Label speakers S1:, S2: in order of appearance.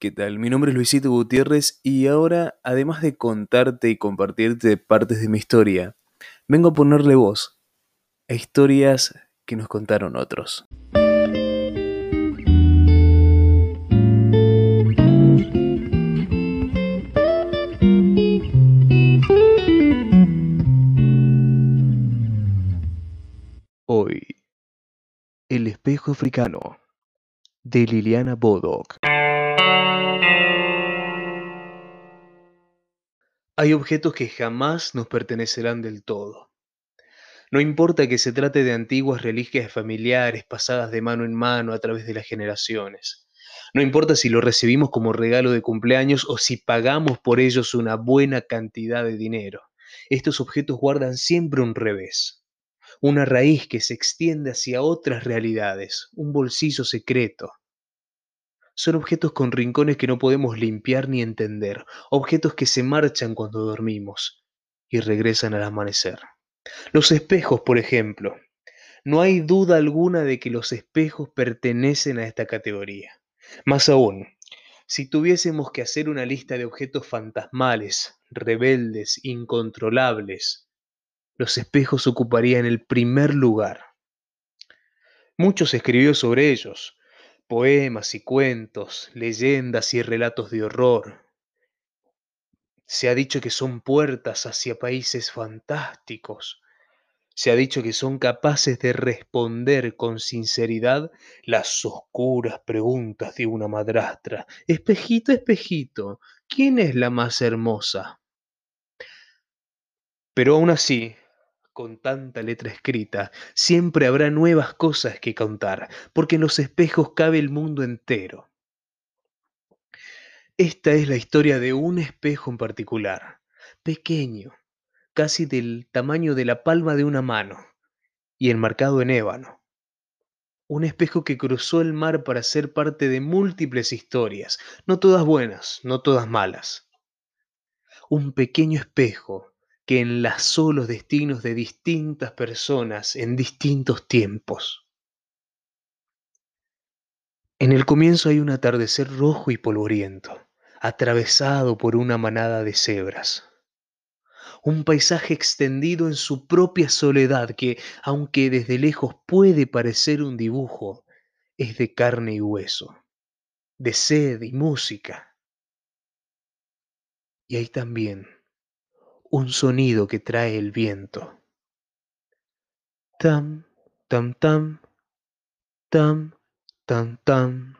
S1: ¿Qué tal? Mi nombre es Luisito Gutiérrez y ahora, además de contarte y compartirte partes de mi historia, vengo a ponerle voz a historias que nos contaron otros. Hoy, El espejo africano de Liliana Bodoc. Hay objetos que jamás nos pertenecerán del todo. No importa que se trate de antiguas reliquias familiares pasadas de mano en mano a través de las generaciones. No importa si lo recibimos como regalo de cumpleaños o si pagamos por ellos una buena cantidad de dinero. Estos objetos guardan siempre un revés, una raíz que se extiende hacia otras realidades, un bolsillo secreto, son objetos con rincones que no podemos limpiar ni entender, objetos que se marchan cuando dormimos y regresan al amanecer. Los espejos, por ejemplo. No hay duda alguna de que los espejos pertenecen a esta categoría. Más aún, si tuviésemos que hacer una lista de objetos fantasmales, rebeldes, incontrolables, los espejos ocuparían el primer lugar. Muchos escribió sobre ellos, poemas y cuentos, leyendas y relatos de horror. Se ha dicho que son puertas hacia países fantásticos. Se ha dicho que son capaces de responder con sinceridad las oscuras preguntas de una madrastra. Espejito, espejito, ¿quién es la más hermosa? Pero aún así, con tanta letra escrita, siempre habrá nuevas cosas que contar, porque en los espejos cabe el mundo entero. Esta es la historia de un espejo en particular, pequeño, casi del tamaño de la palma de una mano, y enmarcado en ébano. Un espejo que cruzó el mar para ser parte de múltiples historias, no todas buenas, no todas malas. Un pequeño espejo que enlazó los destinos de distintas personas en distintos tiempos. En el comienzo hay un atardecer rojo y polvoriento, atravesado por una manada de cebras. Un paisaje extendido en su propia soledad que, aunque desde lejos puede parecer un dibujo, es de carne y hueso, de sed y música. Y hay también un sonido que trae el viento. Tam, tam, tam, tam, tam, tam.